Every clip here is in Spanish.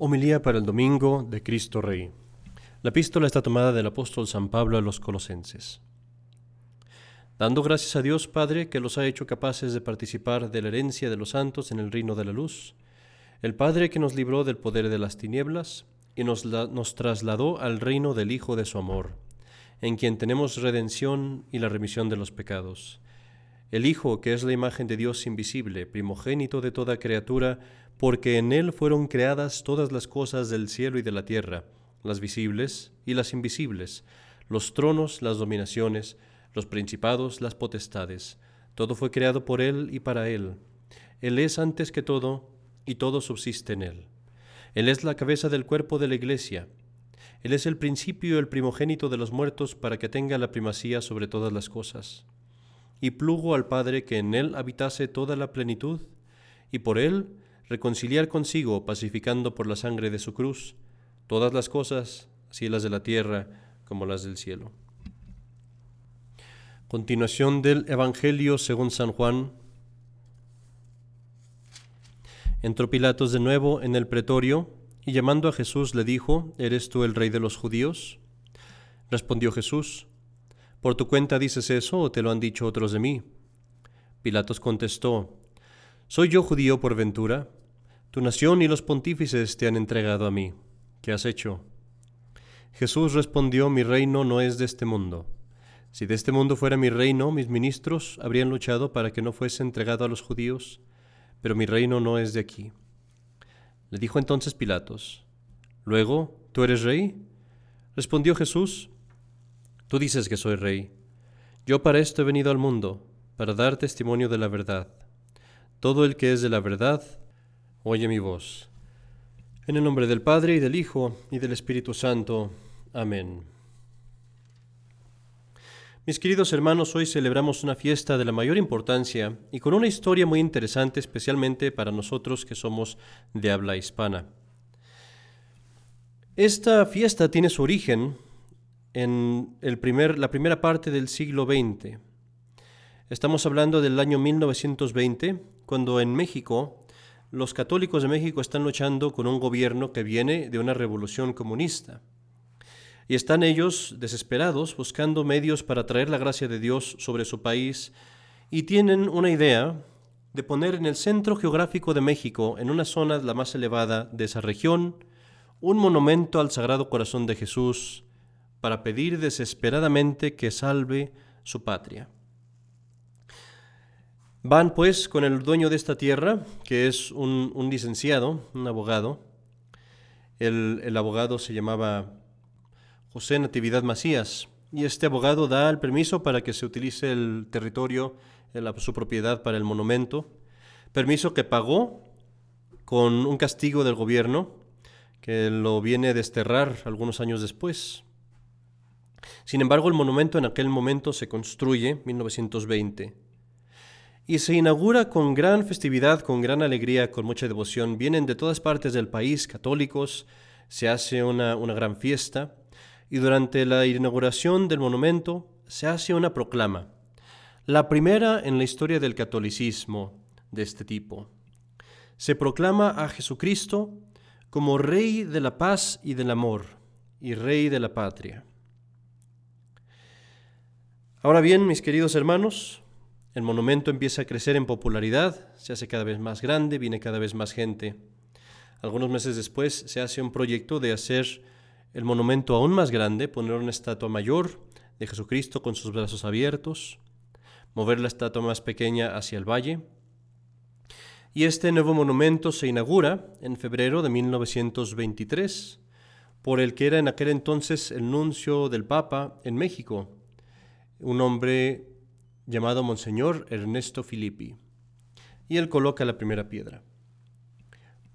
Homilía para el domingo de Cristo Rey. La epístola está tomada del apóstol San Pablo a los colosenses. Dando gracias a Dios Padre que los ha hecho capaces de participar de la herencia de los santos en el reino de la luz, el Padre que nos libró del poder de las tinieblas y nos, nos trasladó al reino del Hijo de su amor, en quien tenemos redención y la remisión de los pecados. El Hijo, que es la imagen de Dios invisible, primogénito de toda criatura, porque en Él fueron creadas todas las cosas del cielo y de la tierra, las visibles y las invisibles, los tronos, las dominaciones, los principados, las potestades. Todo fue creado por Él y para Él. Él es antes que todo, y todo subsiste en Él. Él es la cabeza del cuerpo de la Iglesia. Él es el principio y el primogénito de los muertos para que tenga la primacía sobre todas las cosas. Y plugo al Padre que en Él habitase toda la plenitud, y por Él reconciliar consigo, pacificando por la sangre de su cruz, todas las cosas, así las de la tierra como las del cielo. Continuación del Evangelio según San Juan. Entró Pilatos de nuevo en el pretorio y llamando a Jesús le dijo, ¿Eres tú el rey de los judíos? Respondió Jesús, ¿por tu cuenta dices eso o te lo han dicho otros de mí? Pilatos contestó, ¿soy yo judío por ventura? Tu nación y los pontífices te han entregado a mí. ¿Qué has hecho? Jesús respondió, mi reino no es de este mundo. Si de este mundo fuera mi reino, mis ministros habrían luchado para que no fuese entregado a los judíos, pero mi reino no es de aquí. Le dijo entonces Pilatos, Luego, ¿tú eres rey? Respondió Jesús, Tú dices que soy rey. Yo para esto he venido al mundo, para dar testimonio de la verdad. Todo el que es de la verdad, oye mi voz. En el nombre del Padre y del Hijo y del Espíritu Santo. Amén. Mis queridos hermanos, hoy celebramos una fiesta de la mayor importancia y con una historia muy interesante, especialmente para nosotros que somos de habla hispana. Esta fiesta tiene su origen en el primer, la primera parte del siglo XX. Estamos hablando del año 1920, cuando en México los católicos de México están luchando con un gobierno que viene de una revolución comunista. Y están ellos desesperados buscando medios para traer la gracia de Dios sobre su país y tienen una idea de poner en el centro geográfico de México, en una zona la más elevada de esa región, un monumento al Sagrado Corazón de Jesús para pedir desesperadamente que salve su patria. Van pues con el dueño de esta tierra, que es un, licenciado, un abogado. El, abogado se llamaba José Natividad Macías, y este abogado da el permiso para que se utilice el territorio, su propiedad para el monumento, permiso que pagó con un castigo del gobierno que lo viene a desterrar algunos años después. Sin embargo, el monumento en aquel momento se construye, 1920, y se inaugura con gran festividad, con gran alegría, con mucha devoción. Vienen de todas partes del país católicos, se hace una, una gran fiesta y durante la inauguración del monumento se hace una proclama, la primera en la historia del catolicismo de este tipo. Se proclama a Jesucristo como Rey de la paz y del amor y Rey de la patria. Ahora bien, mis queridos hermanos, el monumento empieza a crecer en popularidad, se hace cada vez más grande, viene cada vez más gente. Algunos meses después se hace un proyecto de hacer el monumento aún más grande, poner una estatua mayor de Jesucristo con sus brazos abiertos, mover la estatua más pequeña hacia el valle. Y este nuevo monumento se inaugura en febrero de 1923 por el que era en aquel entonces el nuncio del Papa en México, un hombre llamado Monseñor Ernesto Filippi, y él coloca la primera piedra.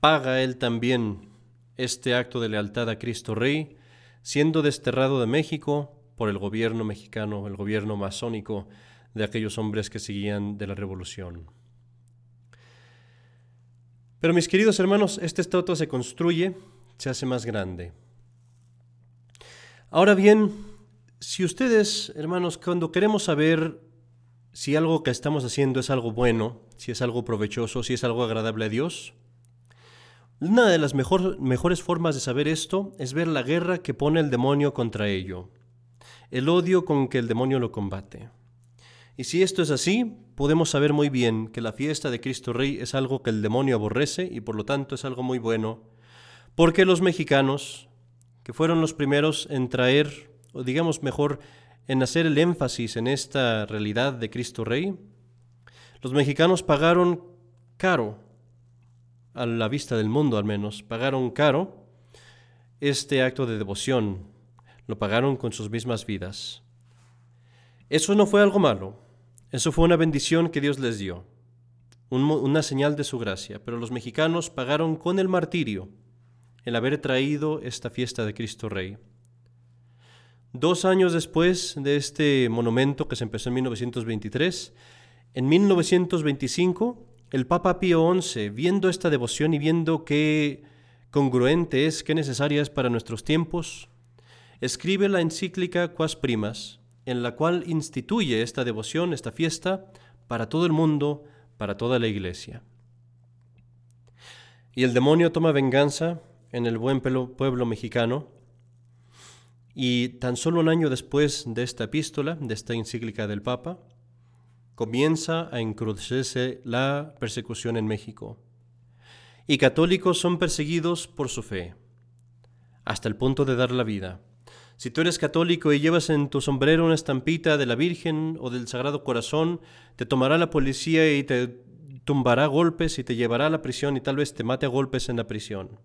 Paga él también este acto de lealtad a Cristo Rey, siendo desterrado de México por el gobierno mexicano, el gobierno masónico de aquellos hombres que seguían de la revolución. Pero mis queridos hermanos, esta estatua se construye, se hace más grande. Ahora bien, si ustedes, hermanos, cuando queremos saber si algo que estamos haciendo es algo bueno, si es algo provechoso, si es algo agradable a Dios, Una de las mejores formas de saber esto es ver la guerra que pone el demonio contra ello, el odio con que el demonio lo combate. Y si esto es así, podemos saber muy bien que la fiesta de Cristo Rey es algo que el demonio aborrece y por lo tanto es algo muy bueno, porque los mexicanos, que fueron los primeros en traer, o digamos mejor, en hacer el énfasis en esta realidad de Cristo Rey, los mexicanos pagaron caro, a la vista del mundo al menos, pagaron caro este acto de devoción, lo pagaron con sus mismas vidas. Eso no fue algo malo, eso fue una bendición que Dios les dio, una señal de su gracia, pero los mexicanos pagaron con el martirio el haber traído esta fiesta de Cristo Rey. Dos años después de este monumento que se empezó en 1923, en 1925, el Papa Pío XI, viendo esta devoción y viendo qué congruente es, qué necesaria es para nuestros tiempos, escribe la encíclica Quas Primas, en la cual instituye esta devoción, esta fiesta, para todo el mundo, para toda la iglesia. Y el demonio toma venganza en el buen pueblo mexicano, y tan solo un año después de esta epístola, de esta encíclica del Papa, comienza a encrucecerse la persecución en México. Y católicos son perseguidos por su fe, hasta el punto de dar la vida. Si tú eres católico y llevas en tu sombrero una estampita de la Virgen o del Sagrado Corazón, te tomará la policía y te tumbará golpes y te llevará a la prisión y tal vez te mate a golpes en la prisión.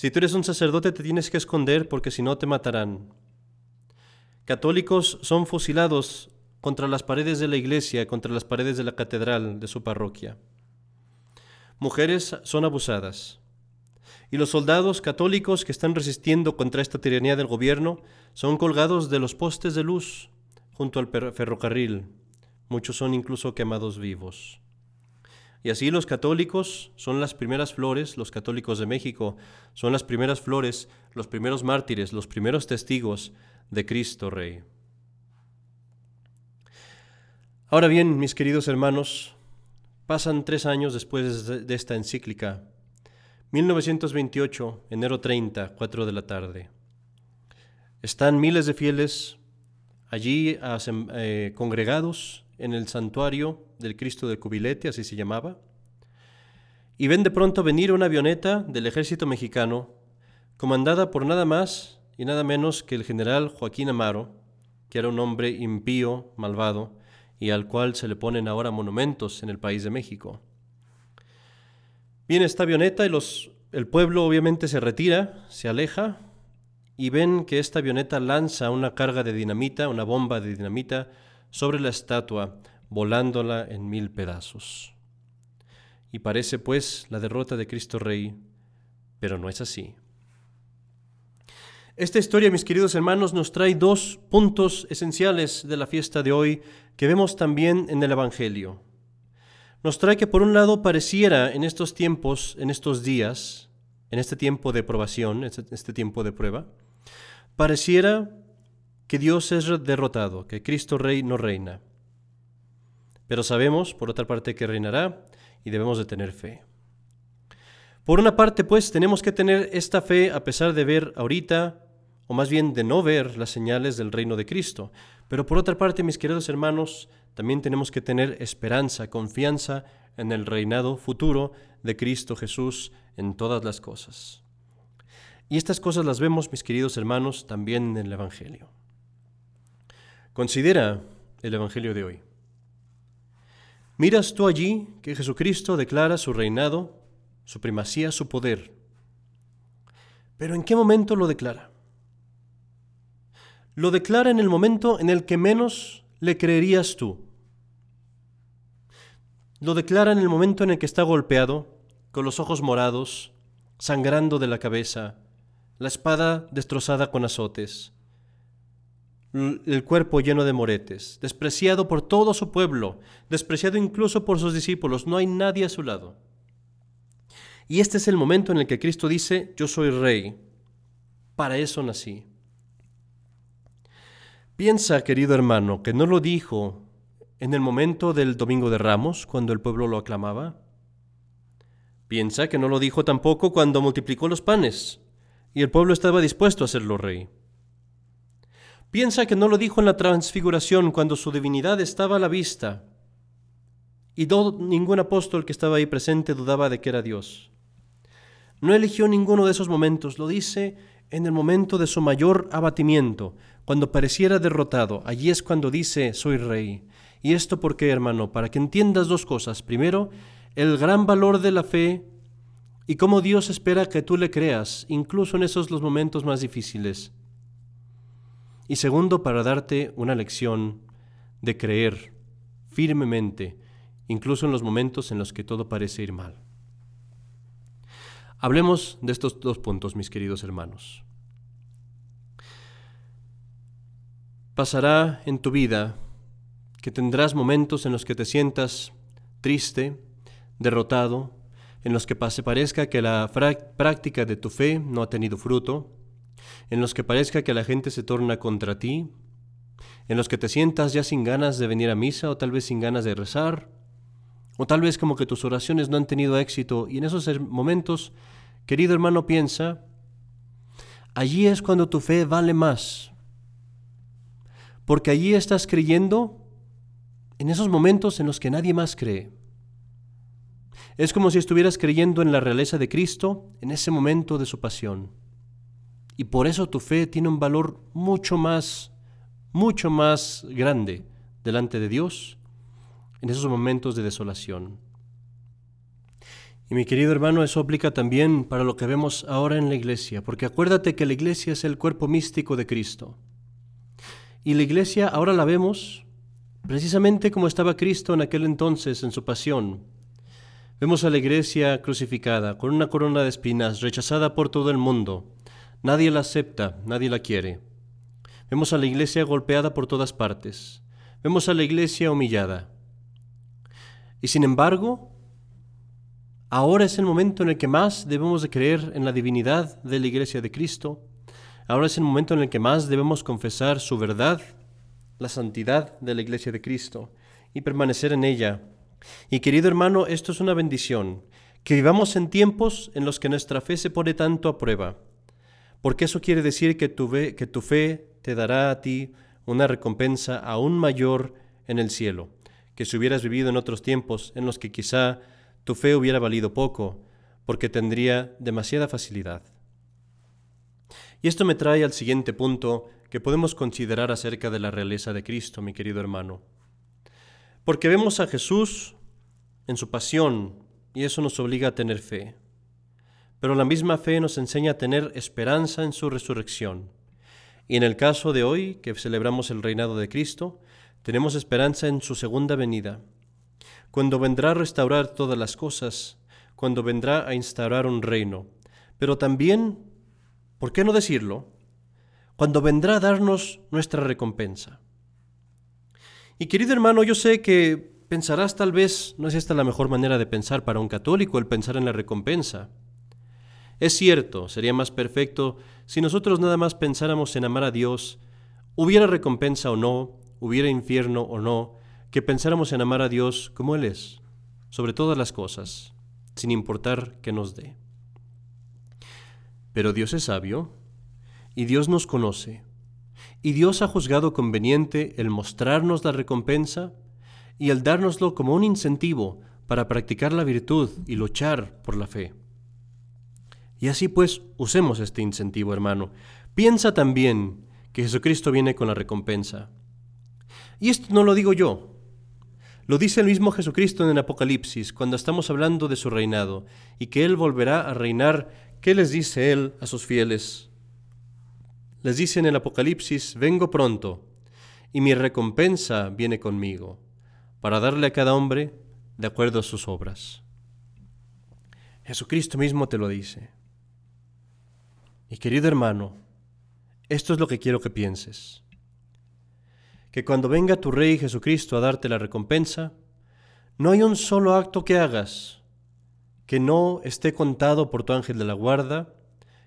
Si tú eres un sacerdote te tienes que esconder porque si no te matarán. Católicos son fusilados contra las paredes de la iglesia, contra las paredes de la catedral de su parroquia. Mujeres son abusadas. Y los soldados católicos que están resistiendo contra esta tiranía del gobierno son colgados de los postes de luz junto al ferrocarril. Muchos son incluso quemados vivos. Y así los católicos son las primeras flores, los católicos de México son las primeras flores, los primeros mártires, los primeros testigos de Cristo Rey. Ahora bien, mis queridos hermanos, pasan tres años después de esta encíclica. 1928, enero 30, 4 de la tarde. Están miles de fieles allí eh, congregados en el santuario del Cristo de Cubilete, así se llamaba, y ven de pronto venir una avioneta del ejército mexicano, comandada por nada más y nada menos que el general Joaquín Amaro, que era un hombre impío, malvado, y al cual se le ponen ahora monumentos en el país de México. Viene esta avioneta y los, el pueblo obviamente se retira, se aleja, y ven que esta avioneta lanza una carga de dinamita, una bomba de dinamita, sobre la estatua, volándola en mil pedazos. Y parece pues la derrota de Cristo Rey, pero no es así. Esta historia, mis queridos hermanos, nos trae dos puntos esenciales de la fiesta de hoy que vemos también en el Evangelio. Nos trae que por un lado pareciera en estos tiempos, en estos días, en este tiempo de probación, este, este tiempo de prueba, pareciera que Dios es derrotado, que Cristo Rey no reina. Pero sabemos, por otra parte, que reinará y debemos de tener fe. Por una parte, pues, tenemos que tener esta fe a pesar de ver ahorita, o más bien de no ver las señales del reino de Cristo. Pero por otra parte, mis queridos hermanos, también tenemos que tener esperanza, confianza en el reinado futuro de Cristo Jesús en todas las cosas. Y estas cosas las vemos, mis queridos hermanos, también en el Evangelio. Considera el Evangelio de hoy. Miras tú allí que Jesucristo declara su reinado, su primacía, su poder. Pero ¿en qué momento lo declara? Lo declara en el momento en el que menos le creerías tú. Lo declara en el momento en el que está golpeado, con los ojos morados, sangrando de la cabeza, la espada destrozada con azotes, el cuerpo lleno de moretes, despreciado por todo su pueblo, despreciado incluso por sus discípulos, no hay nadie a su lado. Y este es el momento en el que Cristo dice, yo soy rey, para eso nací. Piensa, querido hermano, que no lo dijo en el momento del Domingo de Ramos, cuando el pueblo lo aclamaba. Piensa que no lo dijo tampoco cuando multiplicó los panes y el pueblo estaba dispuesto a hacerlo rey. Piensa que no lo dijo en la transfiguración cuando su divinidad estaba a la vista y ningún apóstol que estaba ahí presente dudaba de que era Dios. No eligió ninguno de esos momentos, lo dice en el momento de su mayor abatimiento, cuando pareciera derrotado. Allí es cuando dice, soy rey. ¿Y esto por qué, hermano? Para que entiendas dos cosas. Primero, el gran valor de la fe y cómo Dios espera que tú le creas, incluso en esos los momentos más difíciles. Y segundo, para darte una lección de creer firmemente, incluso en los momentos en los que todo parece ir mal. Hablemos de estos dos puntos, mis queridos hermanos. Pasará en tu vida que tendrás momentos en los que te sientas triste, derrotado, en los que parezca que la práctica de tu fe no ha tenido fruto, en los que parezca que la gente se torna contra ti, en los que te sientas ya sin ganas de venir a misa o tal vez sin ganas de rezar, o tal vez como que tus oraciones no han tenido éxito y en esos momentos, querido hermano, piensa, allí es cuando tu fe vale más, porque allí estás creyendo en esos momentos en los que nadie más cree. Es como si estuvieras creyendo en la realeza de Cristo en ese momento de su pasión. Y por eso tu fe tiene un valor mucho más, mucho más grande delante de Dios en esos momentos de desolación. Y mi querido hermano, eso aplica también para lo que vemos ahora en la iglesia, porque acuérdate que la iglesia es el cuerpo místico de Cristo. Y la iglesia ahora la vemos precisamente como estaba Cristo en aquel entonces en su pasión. Vemos a la iglesia crucificada, con una corona de espinas, rechazada por todo el mundo. Nadie la acepta, nadie la quiere. Vemos a la iglesia golpeada por todas partes. Vemos a la iglesia humillada. Y sin embargo, ahora es el momento en el que más debemos de creer en la divinidad de la iglesia de Cristo. Ahora es el momento en el que más debemos confesar su verdad la santidad de la Iglesia de Cristo y permanecer en ella. Y querido hermano, esto es una bendición, que vivamos en tiempos en los que nuestra fe se pone tanto a prueba, porque eso quiere decir que tu, fe, que tu fe te dará a ti una recompensa aún mayor en el cielo, que si hubieras vivido en otros tiempos en los que quizá tu fe hubiera valido poco, porque tendría demasiada facilidad. Y esto me trae al siguiente punto que podemos considerar acerca de la realeza de Cristo, mi querido hermano. Porque vemos a Jesús en su pasión y eso nos obliga a tener fe. Pero la misma fe nos enseña a tener esperanza en su resurrección. Y en el caso de hoy, que celebramos el reinado de Cristo, tenemos esperanza en su segunda venida, cuando vendrá a restaurar todas las cosas, cuando vendrá a instaurar un reino. Pero también, ¿por qué no decirlo? cuando vendrá a darnos nuestra recompensa. Y querido hermano, yo sé que pensarás tal vez, no es esta la mejor manera de pensar para un católico el pensar en la recompensa. Es cierto, sería más perfecto si nosotros nada más pensáramos en amar a Dios, hubiera recompensa o no, hubiera infierno o no, que pensáramos en amar a Dios como Él es, sobre todas las cosas, sin importar que nos dé. Pero Dios es sabio y Dios nos conoce, y Dios ha juzgado conveniente el mostrarnos la recompensa y el dárnoslo como un incentivo para practicar la virtud y luchar por la fe. Y así pues, usemos este incentivo, hermano. Piensa también que Jesucristo viene con la recompensa. Y esto no lo digo yo. Lo dice el mismo Jesucristo en el Apocalipsis, cuando estamos hablando de su reinado, y que Él volverá a reinar. ¿Qué les dice Él a sus fieles? Les dice en el Apocalipsis, vengo pronto, y mi recompensa viene conmigo, para darle a cada hombre de acuerdo a sus obras. Jesucristo mismo te lo dice. Y querido hermano, esto es lo que quiero que pienses. Que cuando venga tu Rey Jesucristo a darte la recompensa, no hay un solo acto que hagas que no esté contado por tu ángel de la guarda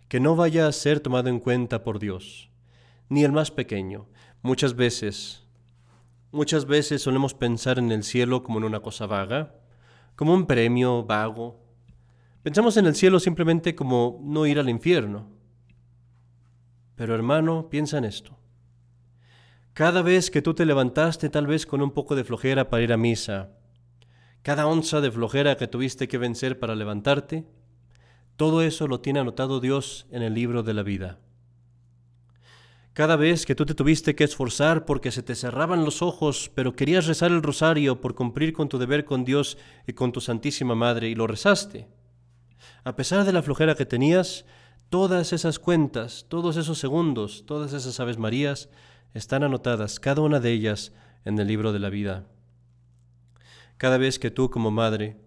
que no vaya a ser tomado en cuenta por Dios, ni el más pequeño. Muchas veces, muchas veces solemos pensar en el cielo como en una cosa vaga, como un premio vago, Pensamos en el cielo simplemente como no ir al infierno. Pero hermano, piensa en esto. Cada vez que tú te levantaste tal vez con un poco de flojera para ir a misa, cada onza de flojera que tuviste que vencer para levantarte, todo eso lo tiene anotado Dios en el libro de la vida. Cada vez que tú te tuviste que esforzar porque se te cerraban los ojos, pero querías rezar el rosario por cumplir con tu deber con Dios y con tu Santísima Madre, y lo rezaste. A pesar de la flojera que tenías, todas esas cuentas, todos esos segundos, todas esas Aves Marías están anotadas, cada una de ellas, en el libro de la vida. Cada vez que tú como madre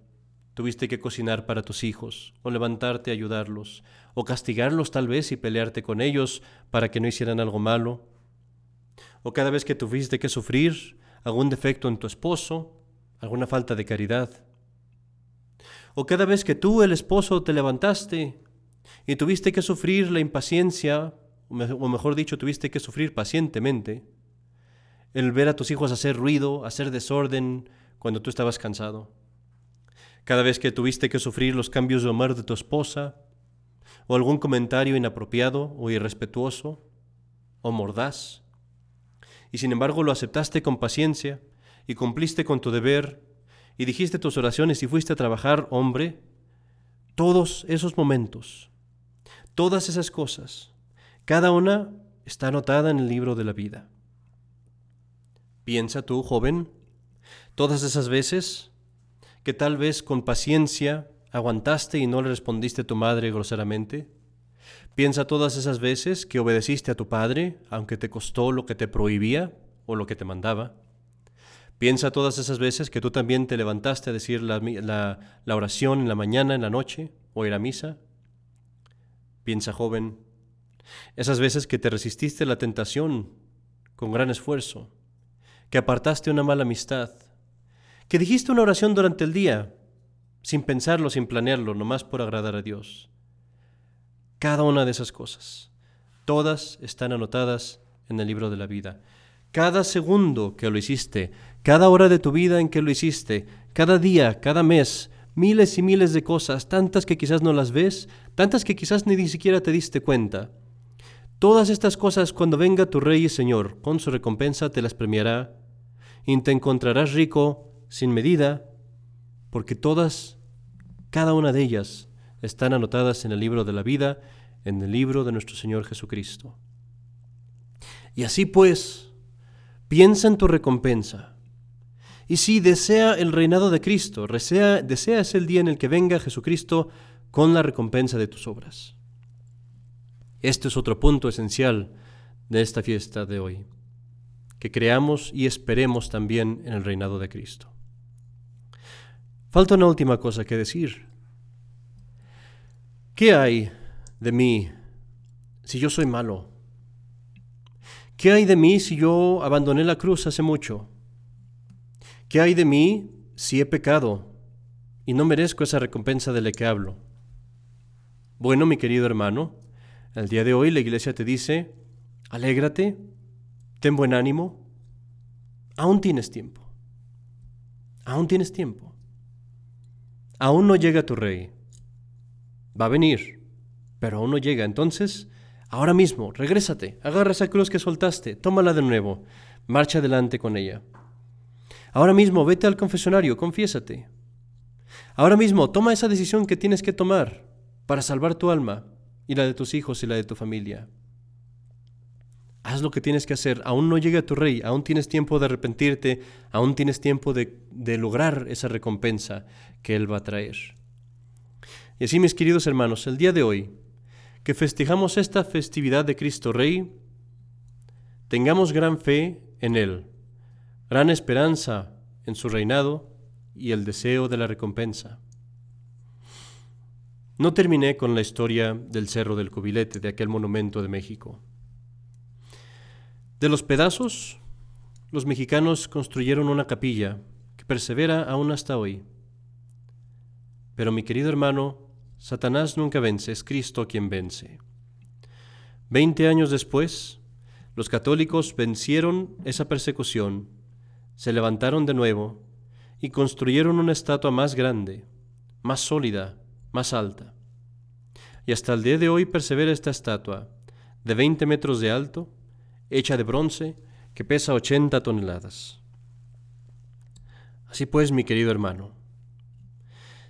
tuviste que cocinar para tus hijos, o levantarte a ayudarlos, o castigarlos tal vez y pelearte con ellos para que no hicieran algo malo, o cada vez que tuviste que sufrir algún defecto en tu esposo, alguna falta de caridad, o cada vez que tú, el esposo, te levantaste y tuviste que sufrir la impaciencia, o mejor dicho, tuviste que sufrir pacientemente, el ver a tus hijos hacer ruido, hacer desorden, cuando tú estabas cansado. Cada vez que tuviste que sufrir los cambios de humor de tu esposa, o algún comentario inapropiado o irrespetuoso, o mordaz, y sin embargo lo aceptaste con paciencia y cumpliste con tu deber y dijiste tus oraciones y fuiste a trabajar, hombre, todos esos momentos, todas esas cosas, cada una está anotada en el libro de la vida. Piensa tú, joven, Todas esas veces que tal vez con paciencia aguantaste y no le respondiste a tu madre groseramente. Piensa todas esas veces que obedeciste a tu padre, aunque te costó lo que te prohibía o lo que te mandaba. Piensa todas esas veces que tú también te levantaste a decir la, la, oración en la mañana, en la noche o ir a misa. Piensa, joven, esas veces que te resististe a la tentación con gran esfuerzo, que apartaste una mala amistad, que dijiste una oración durante el día, sin pensarlo, sin planearlo, nomás por agradar a Dios. Cada una de esas cosas, todas están anotadas en el libro de la vida. Cada segundo que lo hiciste, cada hora de tu vida en que lo hiciste, cada día, cada mes, miles y miles de cosas, tantas que quizás no las ves, tantas que quizás ni siquiera te diste cuenta. Todas estas cosas cuando venga tu Rey y Señor, con su recompensa te las premiará, y te encontrarás rico sin medida, porque todas, cada una de ellas, están anotadas en el libro de la vida, en el libro de nuestro Señor Jesucristo. Y así pues, piensa en tu recompensa. Y si desea el reinado de Cristo, desea, deseas el día en el que venga Jesucristo con la recompensa de tus obras. Este es otro punto esencial de esta fiesta de hoy, que creamos y esperemos también en el reinado de Cristo. Falta una última cosa que decir. ¿Qué hay de mí si yo soy malo? ¿Qué hay de mí si yo abandoné la cruz hace mucho? ¿Qué hay de mí si he pecado y no merezco esa recompensa de la que hablo? Bueno, mi querido hermano, el día de hoy la iglesia te dice, alégrate, ten buen ánimo, aún tienes tiempo, aún tienes tiempo. Aún no llega tu rey. Va a venir, pero aún no llega. Entonces, ahora mismo, regrésate, agarra esa cruz que soltaste, tómala de nuevo, marcha adelante con ella. Ahora mismo, vete al confesionario, confiésate. Ahora mismo, toma esa decisión que tienes que tomar para salvar tu alma y la de tus hijos y la de tu familia. Haz lo que tienes que hacer. Aún no llega tu rey, aún tienes tiempo de arrepentirte, aún tienes tiempo de, de lograr esa recompensa que Él va a traer. Y así, mis queridos hermanos, el día de hoy, que festejamos esta festividad de Cristo Rey, tengamos gran fe en Él, gran esperanza en su reinado y el deseo de la recompensa. No terminé con la historia del Cerro del Cubilete, de aquel monumento de México. De los pedazos, los mexicanos construyeron una capilla que persevera aún hasta hoy. Pero mi querido hermano, Satanás nunca vence, es Cristo quien vence. Veinte años después, los católicos vencieron esa persecución, se levantaron de nuevo y construyeron una estatua más grande, más sólida, más alta. Y hasta el día de hoy persevera esta estatua, de 20 metros de alto, hecha de bronce, que pesa 80 toneladas. Así pues, mi querido hermano,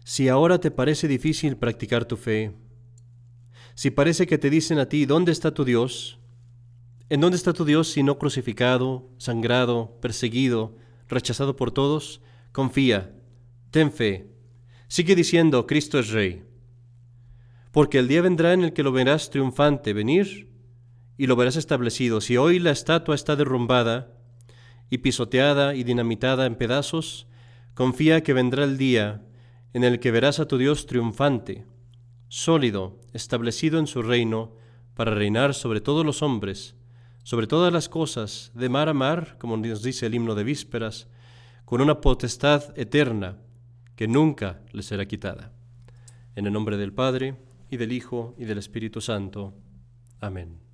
si ahora te parece difícil practicar tu fe, si parece que te dicen a ti, ¿dónde está tu Dios? ¿En dónde está tu Dios si no crucificado, sangrado, perseguido, rechazado por todos? Confía, ten fe, sigue diciendo, Cristo es Rey. Porque el día vendrá en el que lo verás triunfante venir y lo verás establecido. Si hoy la estatua está derrumbada y pisoteada y dinamitada en pedazos, confía que vendrá el día en el que verás a tu Dios triunfante, sólido, establecido en su reino, para reinar sobre todos los hombres, sobre todas las cosas, de mar a mar, como nos dice el himno de vísperas, con una potestad eterna que nunca le será quitada. En el nombre del Padre, y del Hijo, y del Espíritu Santo. Amén.